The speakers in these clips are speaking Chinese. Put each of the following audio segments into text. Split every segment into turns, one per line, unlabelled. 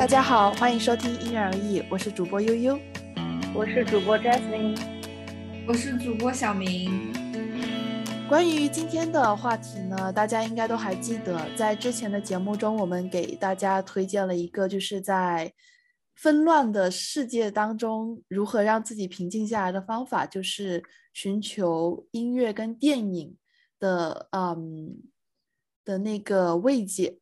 大家好，欢迎收听因人而异，我是主播悠悠，
我是主播 Jasmine，
我是主播小明。
关于今天的话题呢，大家应该都还记得，在之前的节目中，我们给大家推荐了一个，就是在纷乱的世界当中，如何让自己平静下来的方法，就是寻求音乐跟电影的，嗯，的那个慰藉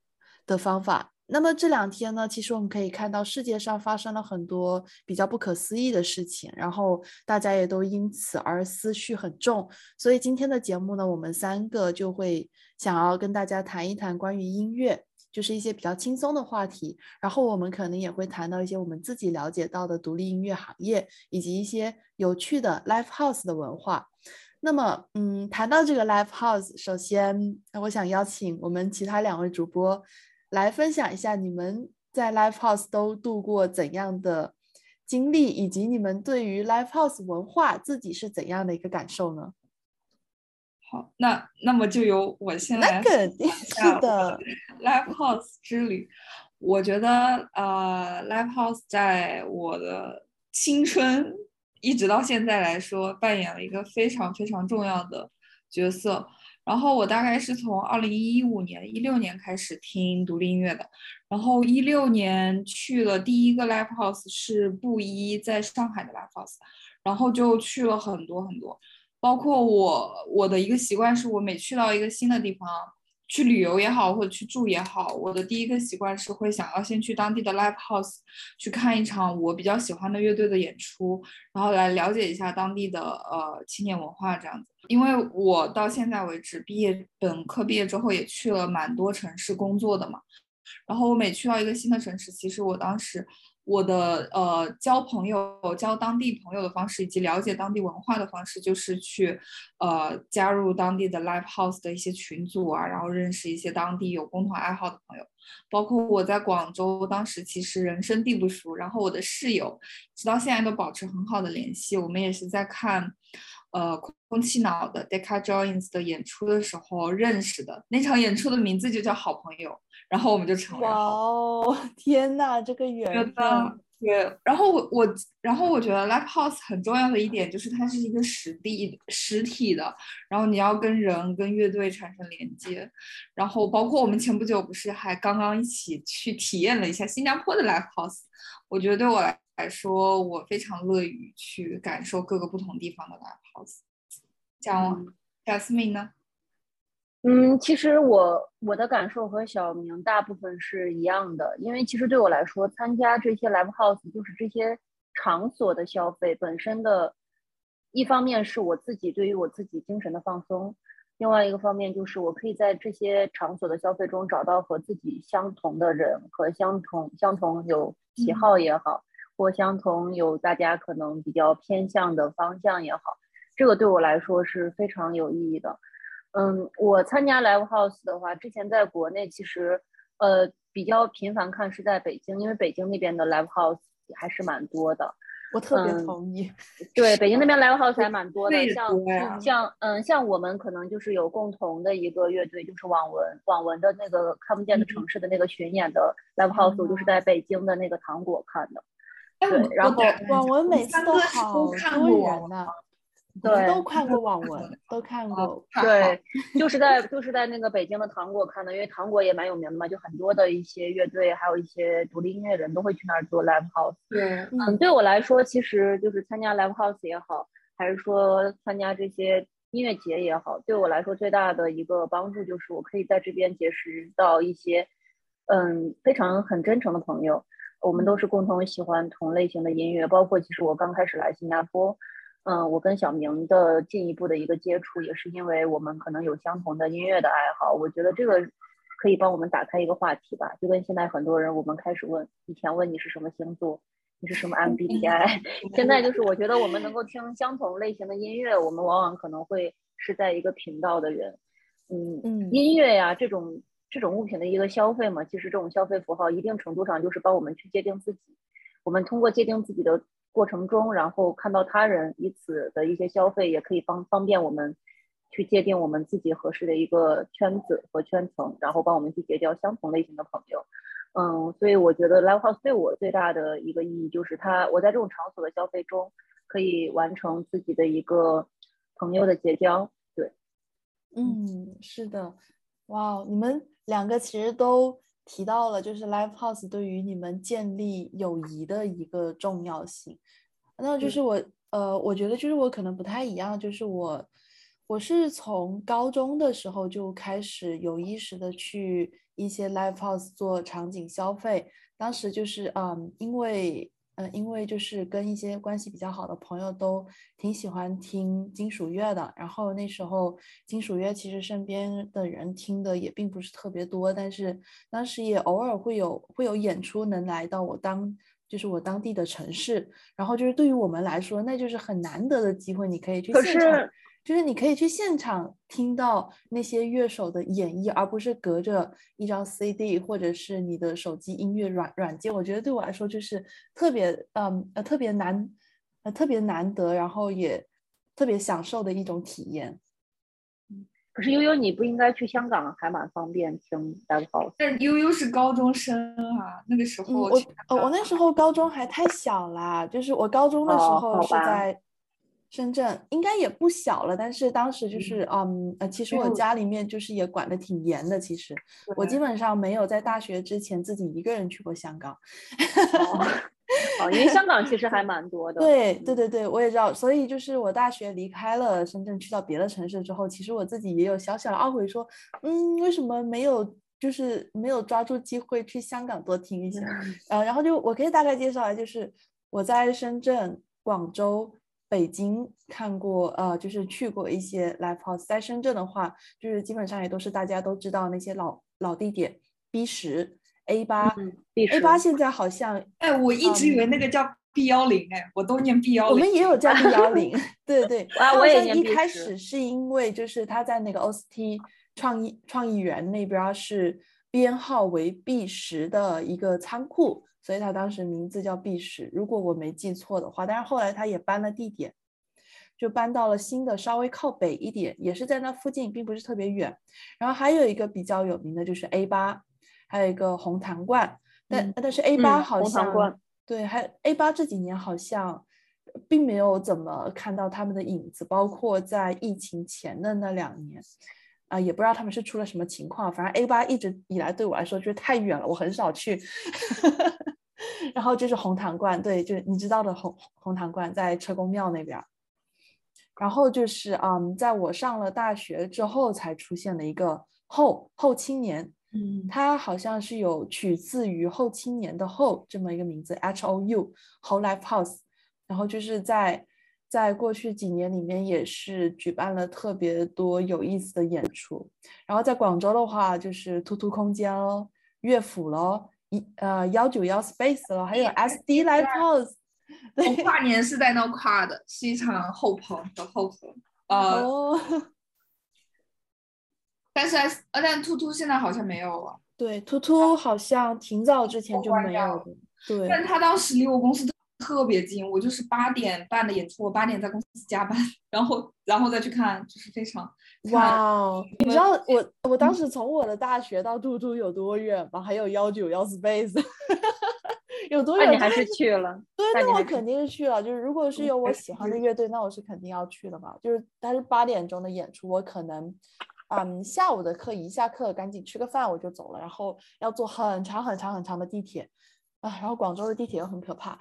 的方法。那么这两天呢，其实我们可以看到世界上发生了很多比较不可思议的事情，然后大家也都因此而思绪很重。所以今天的节目呢，我们三个就会想要跟大家谈一谈关于音乐，就是一些比较轻松的话题。然后我们可能也会谈到一些我们自己了解到的独立音乐行业，以及一些有趣的 live house 的文化。那么，嗯，谈到这个 live house，首先我想邀请我们其他两位主播。来分享一下你们在 Live House 都度过怎样的经历，以及你们对于 Live House 文化自己是怎样的一个感受呢？
好，那那么就由我先来。
那肯定是的。
Live House 之旅，我觉得呃，Live House 在我的青春一直到现在来说，扮演了一个非常非常重要的角色。然后我大概是从二零一五年、一六年开始听独立音乐的，然后一六年去了第一个 live house 是布衣在上海的 live house，然后就去了很多很多，包括我我的一个习惯是我每去到一个新的地方。去旅游也好，或者去住也好，我的第一个习惯是会想要先去当地的 live house 去看一场我比较喜欢的乐队的演出，然后来了解一下当地的呃青年文化这样子。因为我到现在为止毕业本科毕业之后也去了蛮多城市工作的嘛，然后我每去到一个新的城市，其实我当时。我的呃交朋友、交当地朋友的方式，以及了解当地文化的方式，就是去呃加入当地的 live house 的一些群组啊，然后认识一些当地有共同爱好的朋友。包括我在广州，当时其实人生地不熟，然后我的室友直到现在都保持很好的联系。我们也是在看呃空气脑的 Decca Joins 的演出的时候认识的，那场演出的名字就叫好朋友。然后我们就成了
哇哦，天呐，这个缘分！
对，然后我我，然后我觉得 live house 很重要的一点就是它是一个实地实体的，然后你要跟人跟乐队产生连接，然后包括我们前不久不是还刚刚一起去体验了一下新加坡的 live house，我觉得对我来来说，我非常乐于去感受各个不同地方的 live house。讲 Jasmine 呢？
嗯，其实我我的感受和小明大部分是一样的，因为其实对我来说，参加这些 live house 就是这些场所的消费本身的，一方面是我自己对于我自己精神的放松，另外一个方面就是我可以在这些场所的消费中找到和自己相同的人和相同相同有喜好也好，或相同有大家可能比较偏向的方向也好，这个对我来说是非常有意义的。嗯，我参加 live house 的话，之前在国内其实，呃，比较频繁看是在北京，因为北京那边的 live house 还是蛮多的。
我特别同意。
对，北京那边 live house 还蛮多的，像像嗯，像我们可能就是有共同的一个乐队，就是网文，网文的那个看不见的城市的那个巡演的 live house，我就是在北京的那个糖果看的。对，然后
网文每次都好多人呢。
对，
都看过网文，都看过。
对，就是在就是在那个北京的糖果看的，因为糖果也蛮有名的嘛，就很多的一些乐队，还有一些独立音乐人都会去那儿做 live house。
对，
嗯，对我来说，其实就是参加 live house 也好，还是说参加这些音乐节也好，对我来说最大的一个帮助就是我可以在这边结识到一些，嗯，非常很真诚的朋友，我们都是共同喜欢同类型的音乐，包括其实我刚开始来新加坡。嗯，我跟小明的进一步的一个接触，也是因为我们可能有相同的音乐的爱好。我觉得这个可以帮我们打开一个话题吧。就跟现在很多人，我们开始问，以前问你是什么星座，你是什么 MBTI，现在就是我觉得我们能够听相同类型的音乐，我们往往可能会是在一个频道的人。嗯嗯，音乐呀，这种这种物品的一个消费嘛，其实这种消费符号一定程度上就是帮我们去界定自己。我们通过界定自己的。过程中，然后看到他人以此的一些消费，也可以方方便我们去界定我们自己合适的一个圈子和圈层，然后帮我们去结交相同类型的朋友。嗯，所以我觉得 live house 对我最大的一个意义就是它，我在这种场所的消费中可以完成自己的一个朋友的结交。对，
嗯，是的，哇，你们两个其实都提到了，就是 live house 对于你们建立友谊的一个重要性。那就是我，呃，我觉得就是我可能不太一样，就是我，我是从高中的时候就开始有意识的去一些 live house 做场景消费。当时就是，嗯，因为，嗯，因为就是跟一些关系比较好的朋友都挺喜欢听金属乐的。然后那时候金属乐其实身边的人听的也并不是特别多，但是当时也偶尔会有会有演出能来到我当。就是我当地的城市，然后就是对于我们来说，那就是很难得的机会，你可以去现场，就是你可以去现场听到那些乐手的演绎，而不是隔着一张 CD 或者是你的手机音乐软软件。我觉得对我来说就是特别，嗯呃，特别难，呃，特别难得，然后也特别享受的一种体验。
可是悠悠，你不应该去香港，还蛮方便听 live house。
但悠悠是高中生啊，那个时候
我哦，我那时候高中还太小啦，就是我高中的时候是在深圳，应该也不小了。但是当时就是嗯呃，其实我家里面就是也管的挺严的。其实我基本上没有在大学之前自己一个人去过香港。
哦，因为香港其实还蛮多的。
对对对对，我也知道。所以就是我大学离开了深圳，去到别的城市之后，其实我自己也有小小的懊悔，说，嗯，为什么没有就是没有抓住机会去香港多听一下？呃，然后就我可以大概介绍一下，就是我在深圳、广州、北京看过，呃，就是去过一些 live house。在深圳的话，就是基本上也都是大家都知道那些老老地点，B 十。A 八，A 八现在好像，
哎，我一直以为那个叫 B 幺零，哎，我都念 B 幺零。
我们也有叫 B 幺零，对对
我也
一开始是因为就是他在那个 OST 创意创意园那边是编号为 B 十的一个仓库，所以他当时名字叫 B 十，如果我没记错的话。但是后来他也搬了地点，就搬到了新的稍微靠北一点，也是在那附近，并不是特别远。然后还有一个比较有名的就是 A 八。还有一个红糖罐，但但是 A 八好像对，还 A 八这几年好像并没有怎么看到他们的影子，包括在疫情前的那两年，啊，也不知道他们是出了什么情况。反正 A 八一直以来对我来说就是太远了，我很少去。然后就是红糖罐，对，就是你知道的红红糖罐在车公庙那边。然后就是嗯，在我上了大学之后才出现的一个后后青年。嗯，它好像是有取自于后青年的后这么一个名字，H O U Whole Life House，然后就是在在过去几年里面也是举办了特别多有意思的演出，然后在广州的话就是突突空间喽，乐府喽，一呃幺九幺 Space 了，还有 S D Live House，
对，跨年是在那跨的，是一场后棚的后棚，呃。但是，呃，但兔兔现在好像没有了。
对，兔兔好像挺早之前就没有了。对，
但他当时离我公司特别近，我就是八点半的演出，我八点在公司加班，然后，然后再去看，就是非常。
哇，你知道我我当时从我的大学到突突有多远吗？还有幺九幺 Space，有多远？
你还是去了？
对，那我肯定是去了。就是如果是有我喜欢的乐队，那我是肯定要去的嘛。就是但是八点钟的演出，我可能。嗯，下午的课一下课，赶紧吃个饭我就走了，然后要坐很长很长很长的地铁啊，然后广州的地铁又很可怕。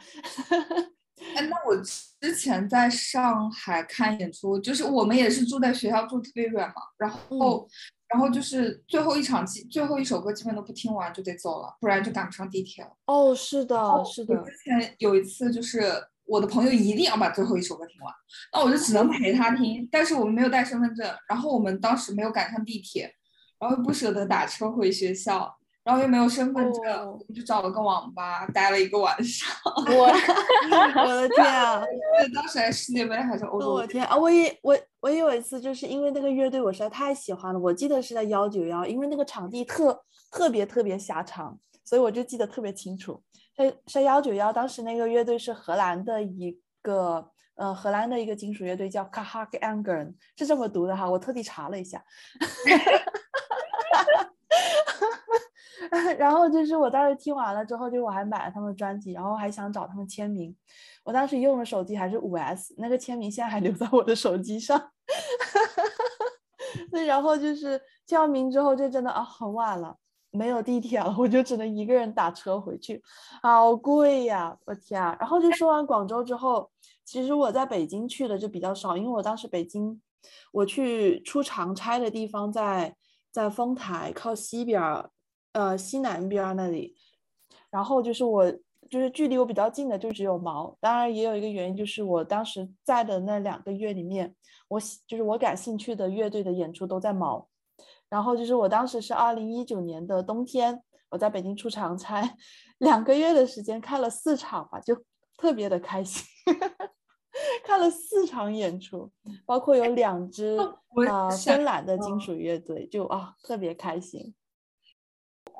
哎，那我之前在上海看演出，就是我们也是住在学校，住特别远嘛，然后然后就是最后一场基最后一首歌基本都不听完就得走了，不然就赶不上地铁了。
哦，是的，是的。
之前有一次就是。我的朋友一定要把最后一首歌听完，那我就只能陪他听。但是我们没有带身份证，然后我们当时没有赶上地铁，然后不舍得打车回学校，然后又没有身份证，我们就找了个网吧待了一个晚上。
我我的天啊！
对，当时还世界杯还是欧洲？
我的天啊！我也我我也有一次，就是因为那个乐队我实在太喜欢了，我记得是在幺九幺，因为那个场地特特别特别狭长，所以我就记得特别清楚。在在幺九幺，当时那个乐队是荷兰的一个，呃，荷兰的一个金属乐队叫 Kahak Angren，是这么读的哈，我特地查了一下。然后就是我当时听完了之后，就我还买了他们专辑，然后还想找他们签名。我当时用的手机还是五 S，那个签名现在还留在我的手机上。那，然后就是签完名之后，就真的啊很晚了，没有地铁了，我就只能一个人打车回去，好贵呀！我天啊！然后就说完广州之后，其实我在北京去的就比较少，因为我当时北京我去出长差的地方在在丰台靠西边儿，呃西南边儿那里，然后就是我。就是距离我比较近的就只有毛，当然也有一个原因，就是我当时在的那两个月里面，我喜就是我感兴趣的乐队的演出都在毛，然后就是我当时是二零一九年的冬天，我在北京出长差，两个月的时间看了四场吧，就特别的开心，看了四场演出，包括有两支 啊芬兰的金属乐队，就啊特别开心。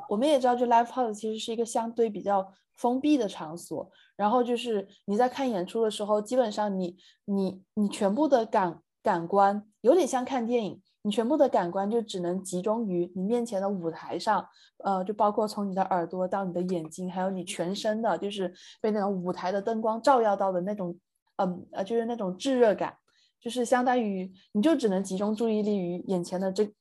我们也知道，就 live house 其实是一个相对比较。封闭的场所，然后就是你在看演出的时候，基本上你你你全部的感感官有点像看电影，你全部的感官就只能集中于你面前的舞台上，呃，就包括从你的耳朵到你的眼睛，还有你全身的，就是被那种舞台的灯光照耀到的那种，嗯呃，就是那种炙热感，就是相当于你就只能集中注意力于眼前的这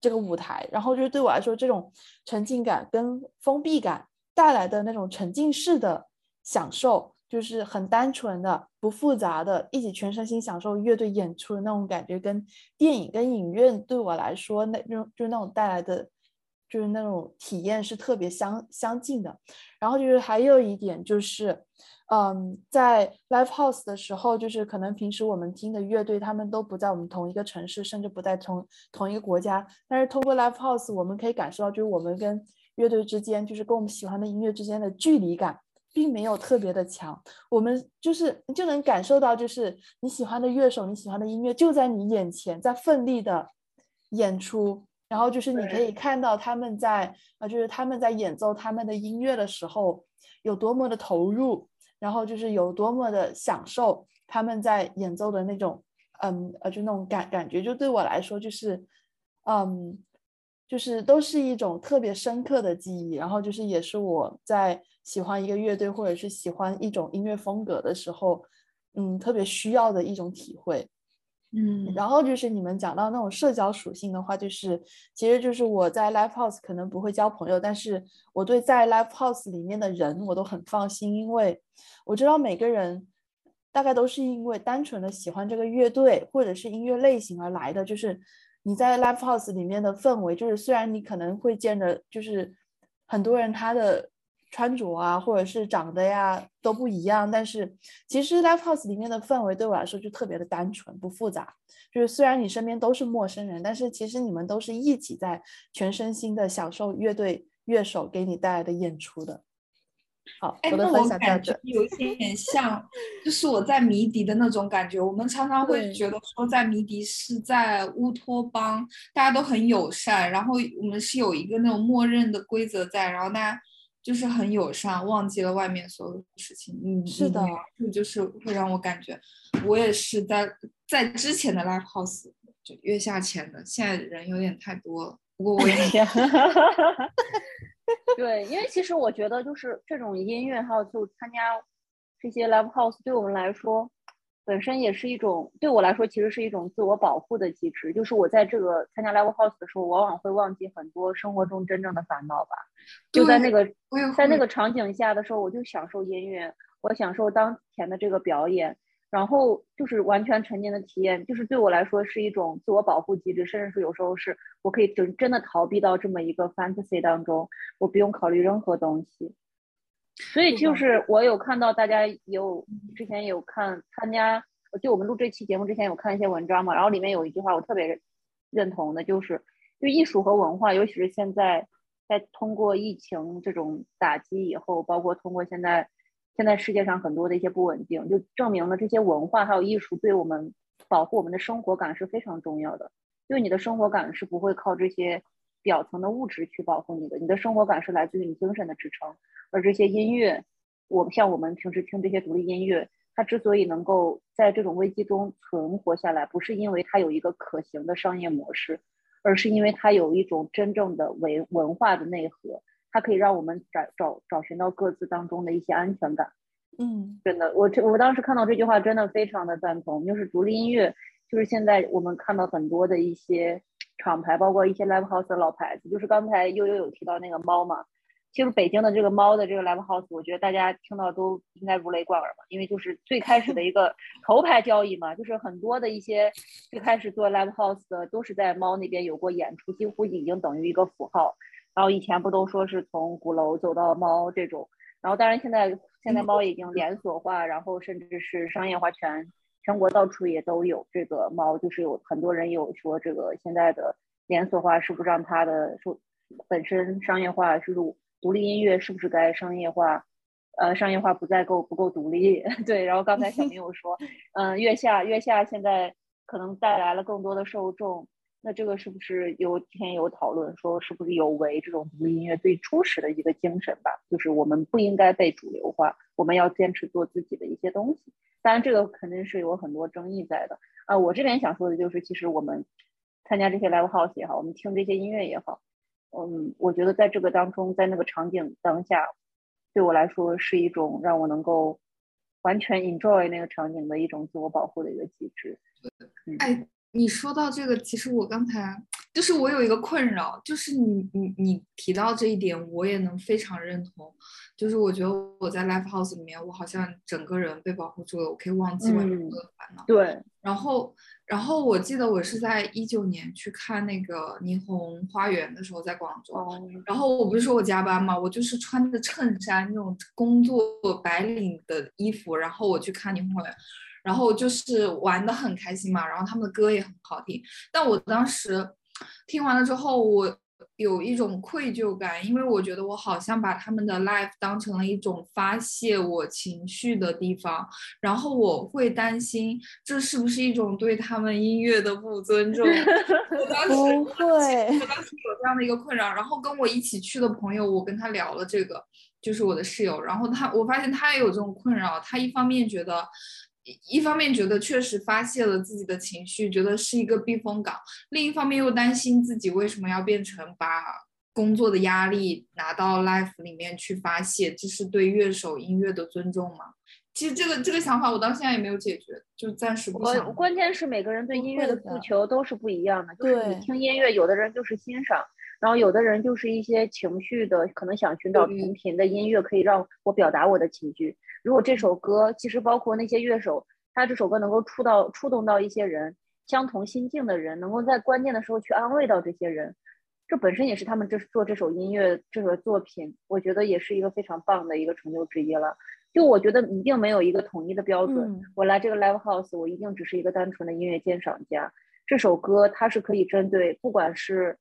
这个舞台，然后就是对我来说，这种沉浸感跟封闭感。带来的那种沉浸式的享受，就是很单纯的、不复杂的，一起全身心享受乐队演出的那种感觉，跟电影、跟影院对我来说，那那种就是那种带来的，就是那种体验是特别相相近的。然后就是还有一点就是，嗯，在 live house 的时候，就是可能平时我们听的乐队他们都不在我们同一个城市，甚至不在同同一个国家，但是通过 live house，我们可以感受到，就是我们跟乐队之间，就是跟我们喜欢的音乐之间的距离感，并没有特别的强。我们就是就能感受到，就是你喜欢的乐手，你喜欢的音乐就在你眼前，在奋力的演出。然后就是你可以看到他们在啊，就是他们在演奏他们的音乐的时候有多么的投入，然后就是有多么的享受他们在演奏的那种，嗯呃，就那种感感觉。就对我来说，就是嗯。就是都是一种特别深刻的记忆，然后就是也是我在喜欢一个乐队或者是喜欢一种音乐风格的时候，嗯，特别需要的一种体会，
嗯，
然后就是你们讲到那种社交属性的话，就是其实就是我在 live house 可能不会交朋友，但是我对在 live house 里面的人我都很放心，因为我知道每个人大概都是因为单纯的喜欢这个乐队或者是音乐类型而来的，就是。你在 live house 里面的氛围，就是虽然你可能会见着，就是很多人他的穿着啊，或者是长得呀都不一样，但是其实 live house 里面的氛围对我来说就特别的单纯不复杂。就是虽然你身边都是陌生人，但是其实你们都是一起在全身心的享受乐队乐手给你带来的演出的。好，
哎，
那
我感觉有一点点像，就是我在迷笛的那种感觉。我们常常会觉得说，在迷笛是在乌托邦，大家都很友善，然后我们是有一个那种默认的规则在，然后大家就是很友善，忘记了外面所有的事情。嗯，
是的，
就就是会让我感觉，我也是在在之前的 live house 就月下前的，现在人有点太多了。不过我也。
对，因为其实我觉得就是这种音乐，还有就参加这些 live house，对我们来说，本身也是一种对我来说，其实是一种自我保护的机制。就是我在这个参加 live house 的时候，往往会忘记很多生活中真正的烦恼吧。就在那个在那个场景下的时候，我就享受音乐，我享受当前的这个表演。然后就是完全沉浸的体验，就是对我来说是一种自我保护机制，甚至是有时候是我可以真真的逃避到这么一个 fantasy 当中，我不用考虑任何东西。所以就是我有看到大家有之前有看参加，就我们录这期节目之前有看一些文章嘛，然后里面有一句话我特别认同的，就是就艺术和文化，尤其是现在在通过疫情这种打击以后，包括通过现在。现在世界上很多的一些不稳定，就证明了这些文化还有艺术对我们保护我们的生活感是非常重要的。因为你的生活感是不会靠这些表层的物质去保护你的，你的生活感是来自于你精神的支撑。而这些音乐，我们像我们平时听这些独立音乐，它之所以能够在这种危机中存活下来，不是因为它有一个可行的商业模式，而是因为它有一种真正的文文化的内核。它可以让我们找找找寻到各自当中的一些安全感。
嗯，
真的，我这我当时看到这句话，真的非常的赞同。就是独立音乐，就是现在我们看到很多的一些厂牌，包括一些 live house 的老牌子。就是刚才悠悠有提到那个猫嘛，其实北京的这个猫的这个 live house，我觉得大家听到都应该如雷贯耳嘛，因为就是最开始的一个 头牌交易嘛，就是很多的一些最开始做 live house 的都是在猫那边有过演出，几乎已经等于一个符号。然后以前不都说是从鼓楼走到猫这种，然后当然现在。现在猫已经连锁化，然后甚至是商业化，全全国到处也都有这个猫，就是有很多人有说这个现在的连锁化是不是让它的说本身商业化，是独独立音乐是不是该商业化？呃，商业化不再够不够独立？对。然后刚才小明有说，嗯，月下月下现在可能带来了更多的受众。那这个是不是有之前有讨论说，是不是有违这种独立音乐最初始的一个精神吧？就是我们不应该被主流化，我们要坚持做自己的一些东西。当然，这个肯定是有很多争议在的啊。我这边想说的就是，其实我们参加这些 live house 也好，我们听这些音乐也好，嗯，我觉得在这个当中，在那个场景当下，对我来说是一种让我能够完全 enjoy 那个场景的一种自我保护的一个机制。
哎。你说到这个，其实我刚才就是我有一个困扰，就是你你你提到这一点，我也能非常认同。就是我觉得我在 live house 里面，我好像整个人被保护住了，我可以忘记我所有的烦恼。
对。
然后然后我记得我是在一九年去看那个霓虹花园的时候，在广州。然后我不是说我加班嘛，我就是穿着衬衫那种工作白领的衣服，然后我去看霓虹花园。然后就是玩的很开心嘛，然后他们的歌也很好听。但我当时听完了之后，我有一种愧疚感，因为我觉得我好像把他们的 live 当成了一种发泄我情绪的地方，然后我会担心这是不是一种对他们音乐的不尊重。
不会，
我当时有这样的一个困扰。然后跟我一起去的朋友，我跟他聊了这个，就是我的室友，然后他我发现他也有这种困扰，他一方面觉得。一方面觉得确实发泄了自己的情绪，觉得是一个避风港；另一方面又担心自己为什么要变成把工作的压力拿到 life 里面去发泄，这是对乐手音乐的尊重吗？其实这个这个想法我到现在也没有解决，就暂时不想。
关键是每个人对音乐的诉求都是不一样的，就是你听音乐，有的人就是欣赏，然后有的人就是一些情绪的，可能想寻找同频的音乐，可以让我表达我的情绪。如果这首歌其实包括那些乐手，他这首歌能够触到、触动到一些人相同心境的人，能够在关键的时候去安慰到这些人，这本身也是他们这做这首音乐、这首作品，我觉得也是一个非常棒的一个成就之一了。就我觉得一定没有一个统一的标准，我来这个 live house，我一定只是一个单纯的音乐鉴赏家。这首歌它是可以针对不管是。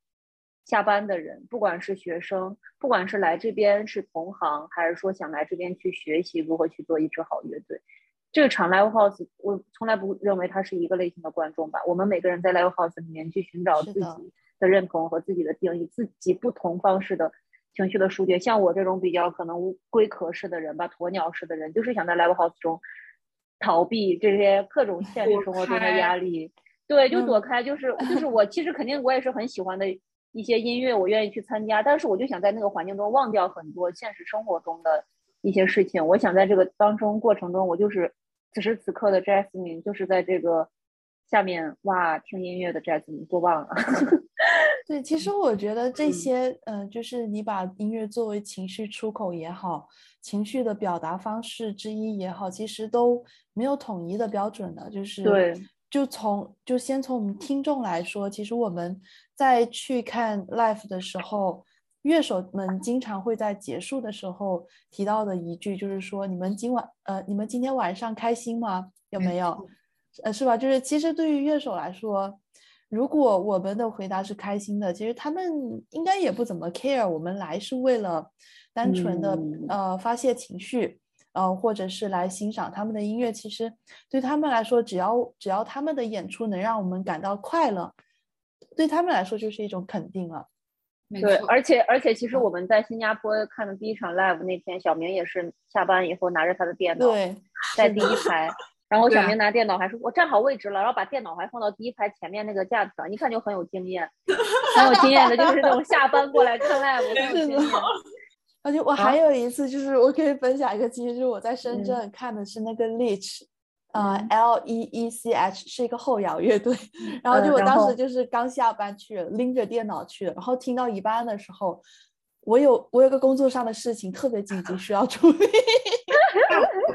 下班的人，不管是学生，不管是来这边是同行，还是说想来这边去学习如何去做一支好乐队，这个场 live house 我从来不认为它是一个类型的观众吧。我们每个人在 live house 里面去寻找自己的认同和自己的定义，自己不同方式的情绪的疏解。像我这种比较可能龟壳式的人吧，鸵鸟式的人，就是想在 live house 中逃避这些各种现实生活中的压力。对，就躲开，就是就是我其实肯定我也是很喜欢的。一些音乐我愿意去参加，但是我就想在那个环境中忘掉很多现实生活中的一些事情。我想在这个当中过程中，我就是此时此刻的 Jasmine，就是在这个下面哇听音乐的 Jasmine，多棒啊！
对，其实我觉得这些，嗯，就是你把音乐作为情绪出口也好，情绪的表达方式之一也好，其实都没有统一的标准的，就是
对。
就从就先从我们听众来说，其实我们在去看 live 的时候，乐手们经常会在结束的时候提到的一句，就是说你们今晚呃，你们今天晚上开心吗？有没有？呃，是吧？就是其实对于乐手来说，如果我们的回答是开心的，其实他们应该也不怎么 care。我们来是为了单纯的呃发泄情绪。呃，或者是来欣赏他们的音乐，其实对他们来说，只要只要他们的演出能让我们感到快乐，对他们来说就是一种肯定了。
对，而且而且，其实我们在新加坡看的第一场 live 那天，小明也是下班以后拿着他的电脑，在第一排，然后小明拿电脑还说：“我站好位置了。”然后把电脑还放到第一排前面那个架子上，一看就很有经验，很有经验的，就是那种下班过来看 live 很有经验。
而且我还有一次，就是我可以分享一个，其实就是我在深圳看的是那个 Leech，呃，L E E C H 是一个后摇乐队，然后就我当时就是刚下班去，拎着电脑去，然后听到一半的时候，我有我有个工作上的事情特别紧急需要处理，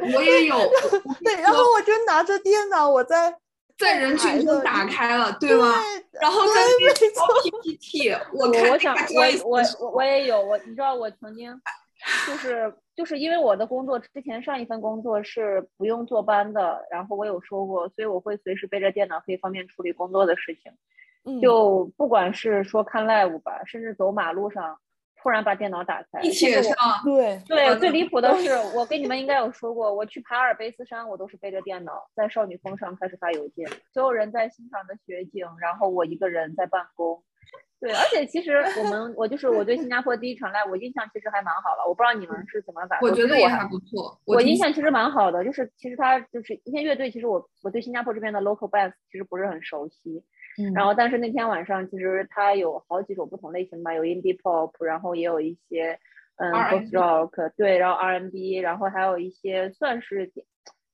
我也有，
对，然后我就拿着电脑我在。
在人群中打开了，对吗？然后在做 PPT，我
我想我我我也有我，你知道我曾经就是就是因为我的工作之前上一份工作是不用坐班的，然后我有说过，所以我会随时背着电脑，可以方便处理工作的事情。就不管是说看 live 吧，甚至走马路上。突然把电脑打开，
地铁上，
对
对，最离谱的是，我跟你们应该有说过，我去爬阿尔卑斯山，我都是背着电脑在少女峰上开始发邮件，所有人在欣赏的雪景，然后我一个人在办公。对，而且其实我们，我就是我对新加坡第一场 live，我印象其实还蛮好了。我不知道你们是怎么感受？
我觉得
我
还不错。
我印象其实蛮好的，就是其实他就是一些乐队，其实我我对新加坡这边的 local bands 其实不是很熟悉。然后，但是那天晚上其实它有好几种不同类型吧，有 indie pop，然后也有一些嗯 rock，对，然后 R&B，然后还有一些算是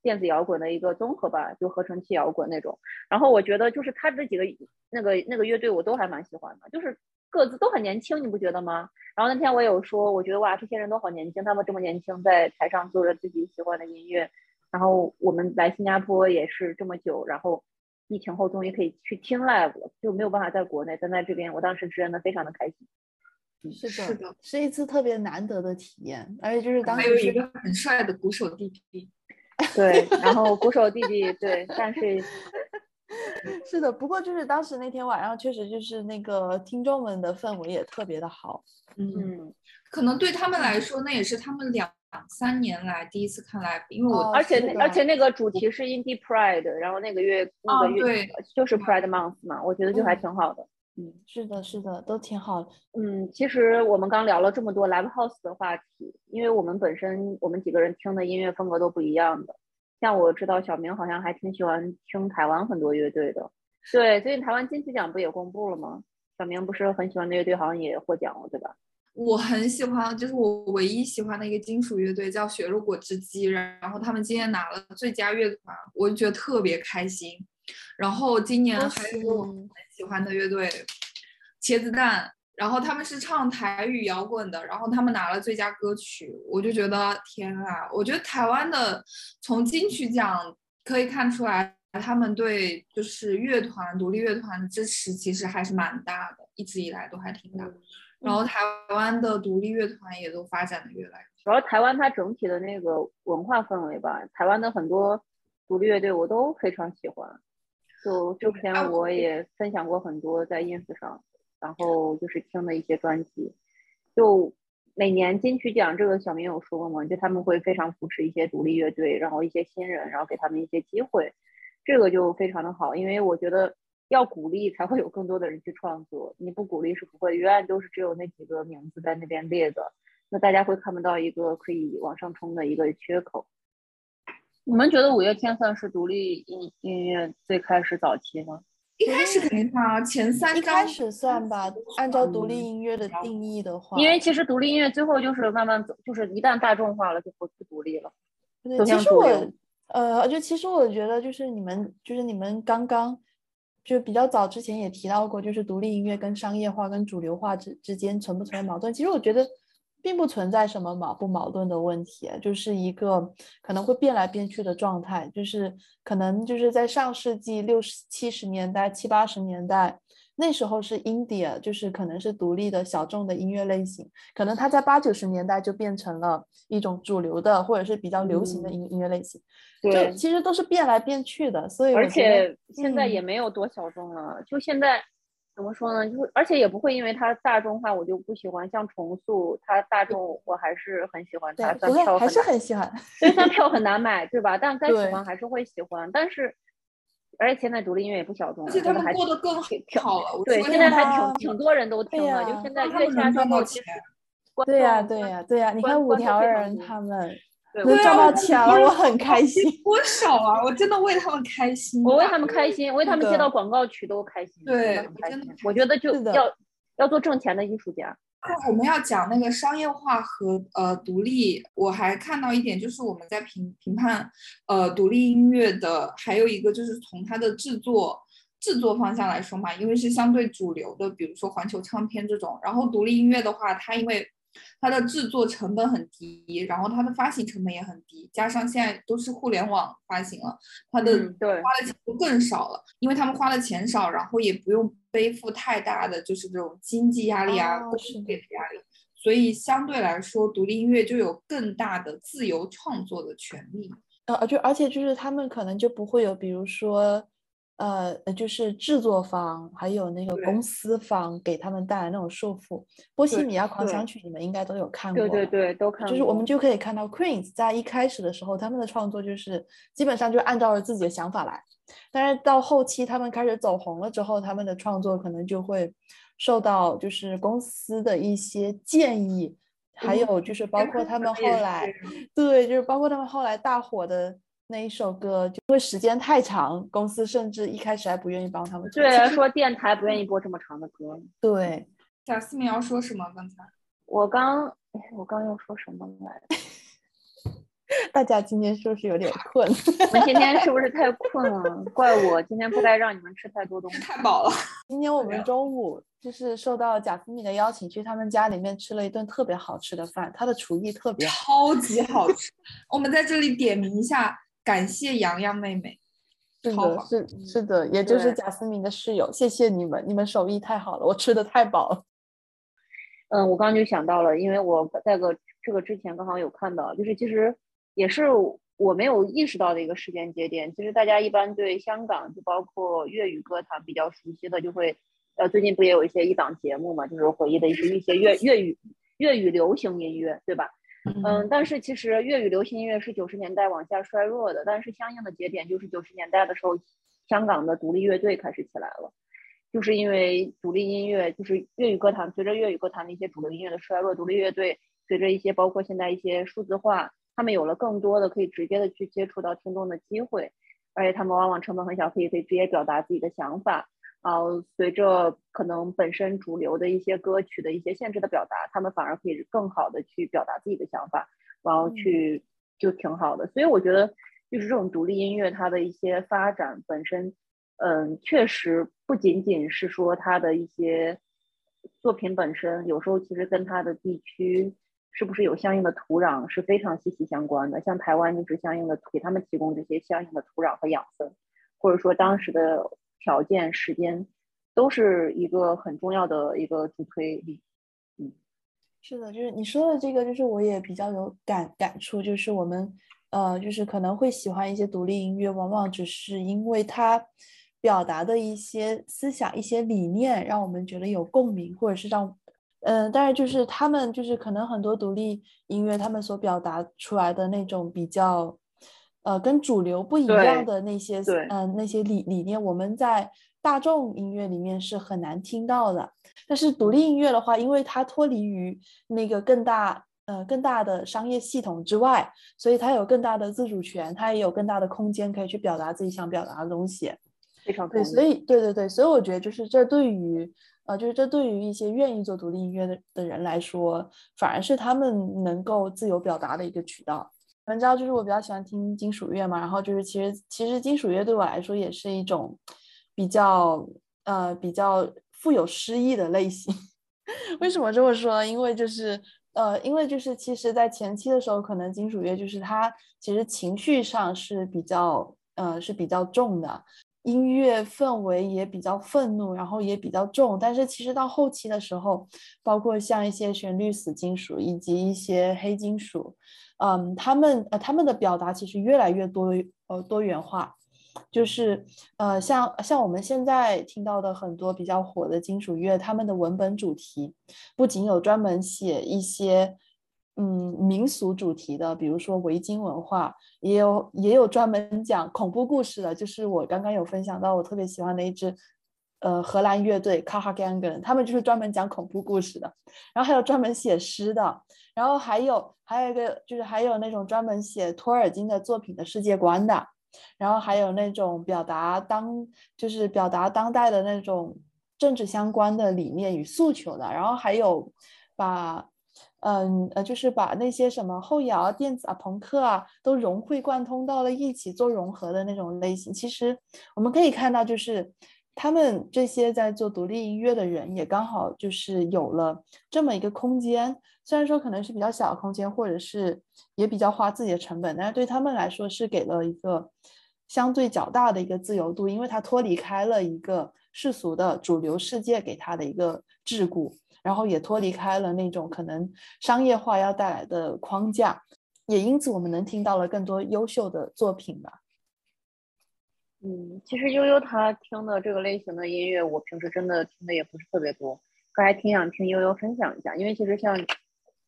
电子摇滚的一个综合吧，就合成器摇滚那种。然后我觉得就是他这几个那个那个乐队我都还蛮喜欢的，就是各自都很年轻，你不觉得吗？然后那天我有说，我觉得哇，这些人都好年轻，他们这么年轻在台上做着自己喜欢的音乐。然后我们来新加坡也是这么久，然后。疫情后终于可以去听 live 了，就没有办法在国内，但在这边，我当时真的非常的开
心。是的，是的，是一次特别难得的体验，而且就是当
时有一个很帅的鼓手弟弟。
对，然后鼓手弟弟对，但是
是的，不过就是当时那天晚上确实就是那个听众们的氛围也特别的好。
嗯，可能对他们来说，那也是他们两。两三年来第一次看 live，因为我
而且而且那个主题是 Indie Pride，然后那个月那个月就是 Pride Month 嘛，我觉得就还挺好的。
嗯，是的，是的，都挺好。
嗯，其实我们刚聊了这么多 live house 的话题，因为我们本身我们几个人听的音乐风格都不一样的。像我知道小明好像还挺喜欢听台湾很多乐队的。对，最近台湾金曲奖不也公布了吗？小明不是很喜欢的乐队好像也获奖了，对吧？
我很喜欢，就是我唯一喜欢的一个金属乐队叫血肉果汁机，然后他们今天拿了最佳乐团，我就觉得特别开心。然后今年还有我很喜欢的乐队茄子蛋，然后他们是唱台语摇滚的，然后他们拿了最佳歌曲，我就觉得天啊！我觉得台湾的从金曲奖可以看出来，他们对就是乐团独立乐团的支持其实还是蛮大的，一直以来都还挺大。然后台湾的独立乐团也都发展的越来越，
主要台湾它整体的那个文化氛围吧，台湾的很多独立乐队我都非常喜欢，就之前我也分享过很多在 ins 上，然后就是听的一些专辑，就每年金曲奖这个小明有说过嘛，就他们会非常扶持一些独立乐队，然后一些新人，然后给他们一些机会，这个就非常的好，因为我觉得。要鼓励才会有更多的人去创作，你不鼓励是不会，永远都是只有那几个名字在那边列的，那大家会看不到一个可以往上冲的一个缺口。你们觉得五月天算是独立音音乐最开始早期吗？
一开始肯定算啊，前三
一开始算吧，按照独立音乐的定义的话，
因为其实独立音乐最后就是慢慢走，就是一旦大众化了就不不独立了。
对，其实我呃，就其实我觉得就是你们就是你们刚刚。就比较早之前也提到过，就是独立音乐跟商业化跟主流化之之间存不存在矛盾？其实我觉得并不存在什么矛不矛盾的问题，就是一个可能会变来变去的状态。就是可能就是在上世纪六十七十年代、七八十年代。那时候是 India，就是可能是独立的小众的音乐类型，可能它在八九十年代就变成了一种主流的或者是比较流行的音音乐类型，就其实都是变来变去的，所以
而且现在也没有多小众了，就现在怎么说呢？就是而且也不会因为它大众化我就不喜欢，像重塑它大众我还是很喜欢它，但票
还是很喜欢，
虽然 票很难买，对吧？但该喜欢还是会喜欢，但是。而且现在独立音乐也不小众，
而且他
们
过得更好了。
对，现在还挺挺多人都听了，就现在月下之后，其实
对呀对呀对呀，你看五条人他们能赚到钱了，我很开心。
多少啊！我真的为他们开心，
我为他们开心，为他们接到广告曲都开心。
对，
真的，我觉得就要要做挣钱的艺术家。
我们要讲那个商业化和呃独立，我还看到一点，就是我们在评评判呃独立音乐的，还有一个就是从它的制作制作方向来说嘛，因为是相对主流的，比如说环球唱片这种，然后独立音乐的话，它因为它的制作成本很低，然后它的发行成本也很低，加上现在都是互联网发行了，它的
对
花的钱就更少了，因为他们花的钱少，然后也不用背负太大的就是这种经济压力啊、
哦
工
是的
业的压力，所以相对来说，独立音乐就有更大的自由创作的权利。
呃，就而且就是他们可能就不会有，比如说，呃，呃就是制作方还有那个公司方给他们带来那种束缚。波西米亚狂想曲你们应该都有看过吧，
对对对，都？看过。
就是我们就可以看到 Queen 在一开始的时候，他们的创作就是基本上就按照了自己的想法来，但是到后期他们开始走红了之后，他们的创作可能就会受到就是公司的一些建议，还
嗯
有就是包括他们后来，对，就是包括他们后来大火的那一首歌，就因为时间太长，公司甚至一开始还不愿意帮他们。
对说电台不愿意播这么长的歌。
对，
贾思敏要说什么？刚才
我刚，哎，我刚要说什么来着？
大家今天是不是有点困？
我们今天是不是太困了？怪我今天不该让你们吃太多东西。
太饱了，
今天我们中午就是受到贾思敏的邀请，去他们家里面吃了一顿特别好吃的饭，他的厨艺特别好。
超级好吃。我们在这里点名一下，感谢洋洋妹妹。
是的，是是的，也就是
对
贾思敏的室友，谢谢你们，你们手艺太好了，我吃的太饱了。
嗯，我刚刚就想到了，因为我在个这个之前刚好有看到，就是其实也是我没有意识到的一个时间节点。其实大家一般对香港，就包括粤语歌坛比较熟悉的，就会呃最近不也有一些一档节目嘛，就是回忆的一些一些粤粤语粤语流行音乐，对吧？嗯，但是其实粤语流行音乐是九十年代往下衰弱的，但是相应的节点就是九十年代的时候，香港的独立乐队开始起来了，就是因为独立音乐，就是粤语歌坛随着粤语歌坛的一些主流音乐的衰落，独立乐队随着一些包括现在一些数字化，他们有了更多的可以直接的去接触到听众的机会，而且他们往往成本很小，可以可以直接表达自己的想法。然后随着可能本身主流的一些歌曲的一些限制的表达，他们反而可以更好的去表达自己的想法，然后去就挺好的。所以我觉得就是这种独立音乐它的一些发展本身，嗯，确实不仅仅是说它的一些作品本身，有时候其实跟它的地区是不是有相应的土壤是非常息息相关的。像台湾就是相应的给他们提供这些相应的土壤和养分，或者说当时的条件、时间，都是一个很重要的一个助推力。
嗯是的，就是你说的这个，就是我也比较有感感触，就是我们呃，就是可能会喜欢一些独立音乐，往往只是因为它表达的一些思想、一些理念，让我们觉得有共鸣，或者是让嗯、但是就是他们就是可能很多独立音乐，他们所表达出来的那种比较呃跟主流不一样的那些呃、那些理理念，我们在大众音乐里面是很难听到的。但是独立音乐的话，因为它脱离于那个更大呃更大的商业系统之外，所以它有更大的自主权，它也有更大的空间可以去表达自己想表达的东西。
非常同意
所以对对对，所以我觉得就是这对于呃，就是这对于一些愿意做独立音乐的的人来说，反而是他们能够自由表达的一个渠道。你们知道，就是我比较喜欢听金属乐嘛，然后就是其实其实金属乐对我来说也是一种比较呃比较富有诗意的类型。为什么这么说呢？因为就是呃，因为就是其实，在前期的时候，可能金属乐就是它其实情绪上是比较呃是比较重的。音乐氛围也比较愤怒，然后也比较重，但是其实到后期的时候，包括像一些旋律死金属以及一些黑金属，嗯，他们呃他们的表达其实越来越多呃多元化，就是呃像像我们现在听到的很多比较火的金属乐，他们的文本主题不仅有专门写一些。嗯，民俗主题的，比如说维京文化，也有也有专门讲恐怖故事的，就是我刚刚有分享到我特别喜欢的一支，呃，荷兰乐队 Carhagangen，他们就是专门讲恐怖故事的，然后还有专门写诗的，然后还有还有一个就是还有那种专门写托尔金的作品的世界观的，然后还有那种表达当就是表达当代的那种政治相关的理念与诉求的，然后还有。把，嗯呃，就是把那些什么后摇、电子啊、朋克啊都融会贯通到了一起做融合的那种类型。其实我们可以看到，就是他们这些在做独立音乐的人，也刚好就是有了这么一个空间。虽然说可能是比较小的空间，或者是也比较花自己的成本，但是对他们来说是给了一个相对较大的一个自由度，因为他脱离开了一个世俗的主流世界给他的一个桎梏，然后也脱离开了那种可能商业化要带来的框架，也因此我们能听到了更多优秀的作品吧。
嗯，其实悠悠他听的这个类型的音乐，我平时真的听的也不是特别多，我还挺想听悠悠分享一下，因为其实像。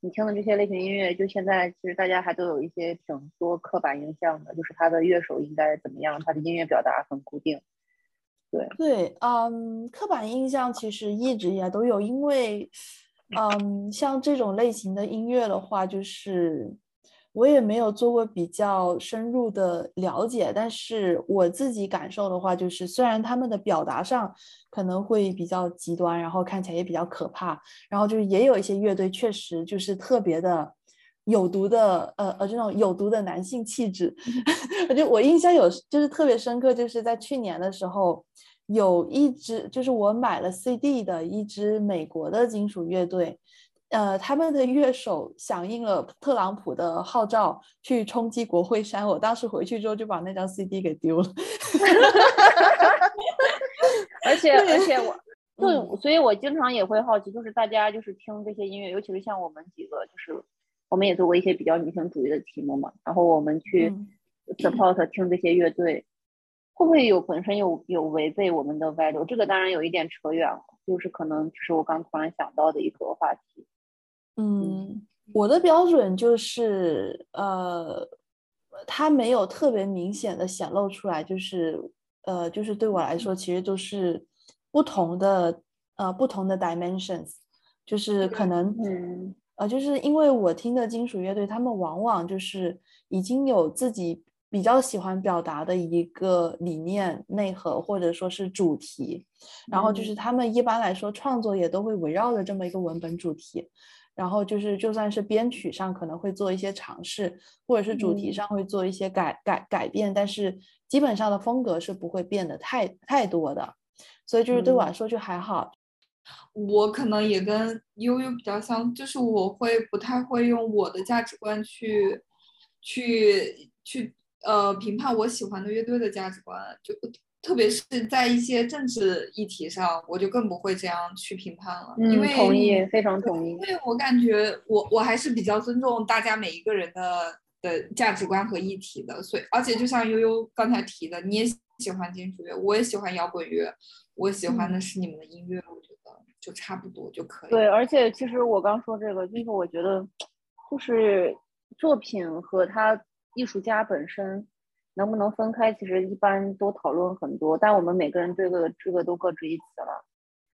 你听的这些类型音乐，就现在其实大家还都有一些挺多刻板印象的，就是他的乐手应该怎么样，他的音乐表达很固定。对
对，嗯，刻板印象其实一直也都有，因为，嗯，像这种类型的音乐的话，就是。我也没有做过比较深入的了解，但是我自己感受的话，就是虽然他们的表达上可能会比较极端，然后看起来也比较可怕，然后就是也有一些乐队确实就是特别的有毒的，呃呃，这种有毒的男性气质。我就我印象有就是特别深刻，就是在去年的时候，有一支就是我买了 CD 的一支美国的金属乐队。呃，他们的乐手响应了特朗普的号召去冲击国会山。我当时回去之后就把那张 CD 给丢了。
而且而且我，就所以，我经常也会好奇，就是大家就是听这些音乐，尤其是像我们几个，就是我们也做过一些比较女性主义的题目嘛，然后我们去 support 听这些乐队，会不会有本身有有违背我们的 value？这个当然有一点扯远了，就是可能就是我刚突然想到的一个话题。
嗯，我的标准就是，呃，它没有特别明显的显露出来，就是，呃，就是对我来说，其实都是不同的，呃，不同的 dimensions，就是可能，呃，就是因为我听的金属乐队，他们往往就是已经有自己比较喜欢表达的一个理念内核，或者说是主题，然后就是他们一般来说创作也都会围绕着这么一个文本主题。然后就是，就算是编曲上可能会做一些尝试，或者是主题上会做一些改改改变，但是基本上的风格是不会变得太太多的。所以就是对我来说就还好。
我可能也跟悠悠比较像，就是我会不太会用我的价值观去去去呃评判我喜欢的乐队的价值观，就。特别是在一些政治议题上，我就更不会这样去评判了。嗯，
同意，非常同意。
因为我感觉，我我还是比较尊重大家每一个人的的价值观和议题的。所以，而且就像悠悠刚才提的，你也喜欢金属乐，我也喜欢摇滚乐，我喜欢的是你们的音乐，我觉得就差不多就可以。
对，而且其实我刚说这个，就是我觉得，就是作品和他艺术家本身。能不能分开？其实一般都讨论很多，但我们每个人这个这个都各执一词了。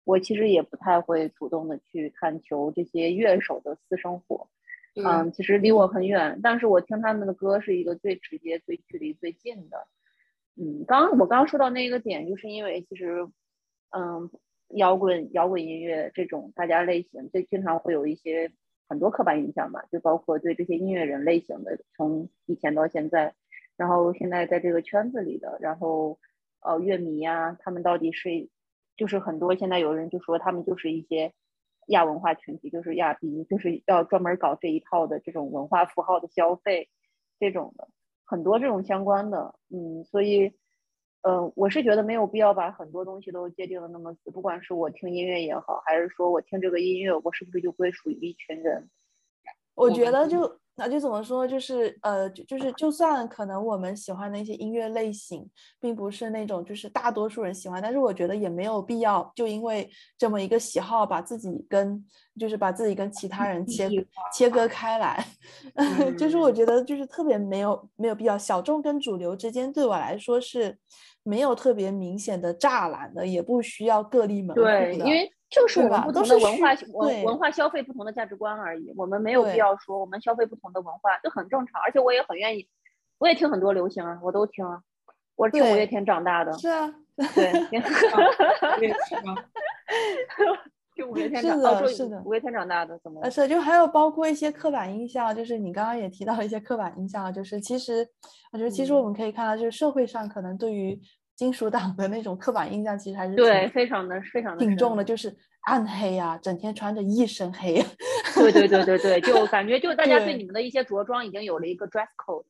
我其实也不太会主动的去探求这些乐手的私生活，嗯，其实离我很远。但是我听他们的歌是一个最直接、最距离最近的。嗯，刚我刚说到那个点，就是因为其实，嗯，摇滚摇滚音乐这种大家类型，就经常会有一些很多刻板印象吧，就包括对这些音乐人类型的，从以前到现在。然后现在在这个圈子里的，然后呃乐迷呀，他们到底是就是很多现在有人就说他们就是一些亚文化群体，就是亚逼，就是要专门搞这一套的这种文化符号的消费，这种的很多这种相关的，嗯，所以呃我是觉得没有必要把很多东西都界定的那么死，不管是我听音乐也好，还是说我听这个音乐，我是不是就归属于一群人？
我觉得就。那就怎么说？就是呃，就就是，就算可能我们喜欢的一些音乐类型，并不是那种就是大多数人喜欢，但是我觉得也没有必要就因为这么一个喜好，把自己跟就是把自己跟其他人切切割开来。就是我觉得就是特别没有没有必要。小众跟主流之间，对我来说是没有特别明显的栅栏的，也不需要各立门户
的。对，因为。就是我们不同的文化文文化消费不同的价值观而已，我们没有必要说我们消费不同的文化，这很正常。而且我也很愿意，我也听很多流行啊，我都听啊，我听五月天长大的。
是啊，
对。就五月天
是
长，
的
哦，
是的
五月天长大的，怎么了？
是就还有包括一些刻板印象，就是你刚刚也提到一些刻板印象，就是其实我觉得其实我
嗯
们可以看到，就是社会上可能对于金属党的那种刻板印象，其实还是
对，
挺
非常的非常的深
挺重的，就是暗黑啊，整天穿着一身黑。
对对对对对，就感觉就大家对
对。
你们的一些着装已经有了一个 dress code，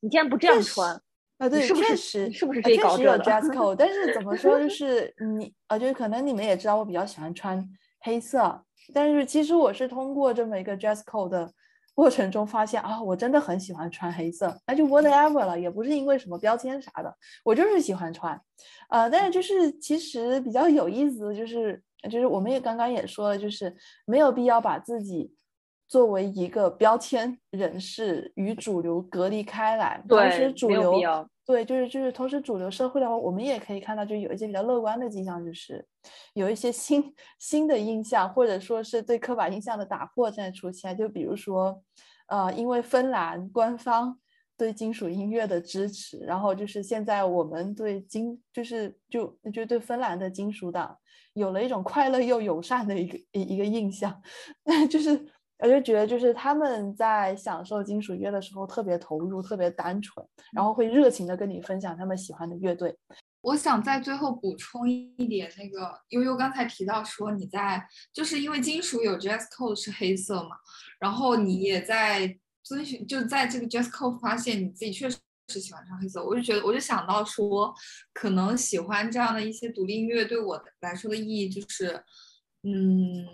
你竟然不这样穿，
啊，对，
是不是
确实
是不是
呃
这一
确实有
搞这的
dress code，但是怎么说，就？是你啊，就是可能你们也知道，我比较喜欢穿黑色，但是其实我是通过这么一个 dress code 的过程中发现啊，我真的很喜欢穿黑色，那就 whatever 了，也不是因为什么标签啥的，我就是喜欢穿，呃，但是就是其实比较有意思的就是，就是我们也刚刚也说了，就是没有必要把自己。作为一个标签人士与主流隔离开来，同时主流对，就是就是，同时主流社会的话，我们也可以看到，就有一些比较乐观的迹象，就是有一些新新的印象，或者说是对刻板印象的打破正在出现。就比如说，呃，因为芬兰官方对金属音乐的支持，然后就是现在我们对金，就是就就对芬兰的金属党有了一种快乐又友善的一个一一个印象，就是。我就觉得，就是他们在享受金属乐的时候特别投入，特别单纯，然后会热情的跟你分享他们喜欢的乐队。
我想在最后补充一点，那个悠悠刚才提到说你在，就是因为金属有 dress code 是黑色嘛，然后你也在遵循，就在这个 dress code 发现你自己确实是喜欢上黑色，我就觉得我就想到说，可能喜欢这样的一些独立音乐对我来说的意义就是。嗯，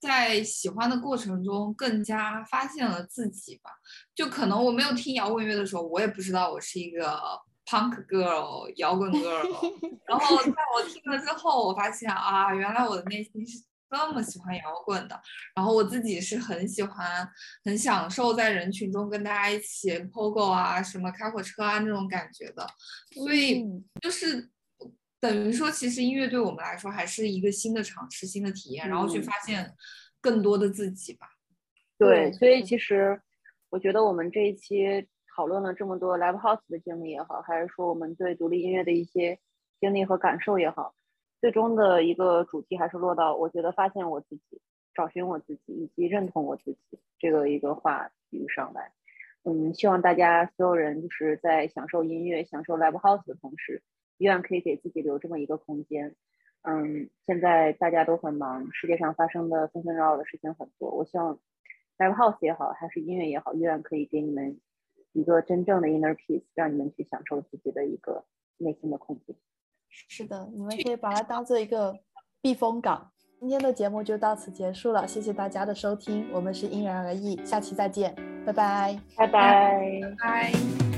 在喜欢的过程中更加发现了自己吧。就可能我没有听摇滚乐的时候，我也不知道我是一个 punk girl、摇滚 girl。然后在我听了之后，我发现啊，原来我的内心是这么喜欢摇滚的。然后我自己是很喜欢、很享受在人群中跟大家一起 pogo 啊、什么开火车啊那种感觉的。所以
嗯
就是。等于说，其实音乐对我们来说还是一个新的尝试、新的体验，然后去
嗯
发现更多的自己吧。
对，
对
所以其实我觉得我们这一期讨论了这么多 live house 的经历也好，还是说我们对独立音乐的一些经历和感受也好，最终的一个主题还是落到我觉得发现我自己、找寻我自己以及认同我自己这个一个话题上来。嗯，希望大家所有人就是在享受音乐、享受 live house 的同时，依然可以给自己留这么一个空间。嗯，现在大家都很忙，世界上发生的纷纷扰扰的事情很多。我希望 live house 也好，还是音乐也好，依然可以给你们一个真正的 inner peace，让你们去享受自己的一个内心的空间。
是的，你们可以把它当做一个避风港。今天的节目就到此结束了，谢谢大家的收听，我们是因人而异，下期再见，拜拜。
拜拜。
拜。
有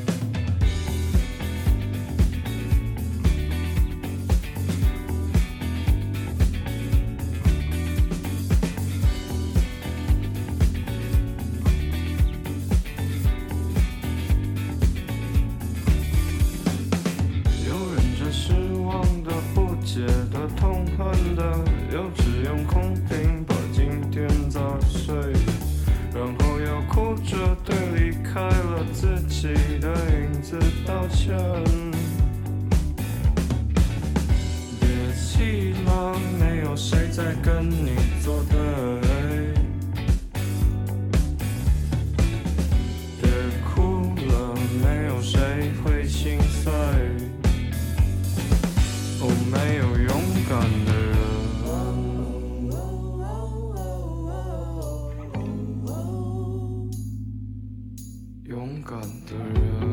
勇敢的人。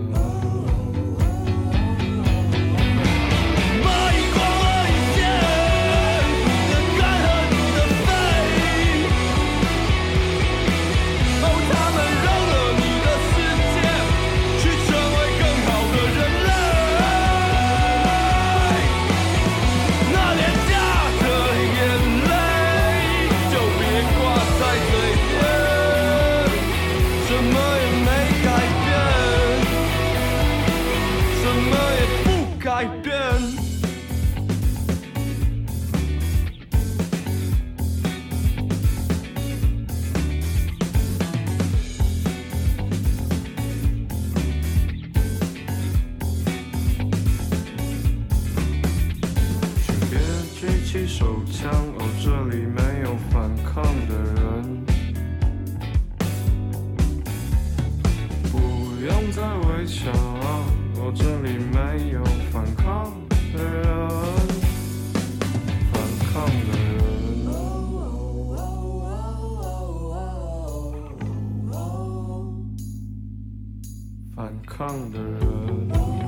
反抗的人。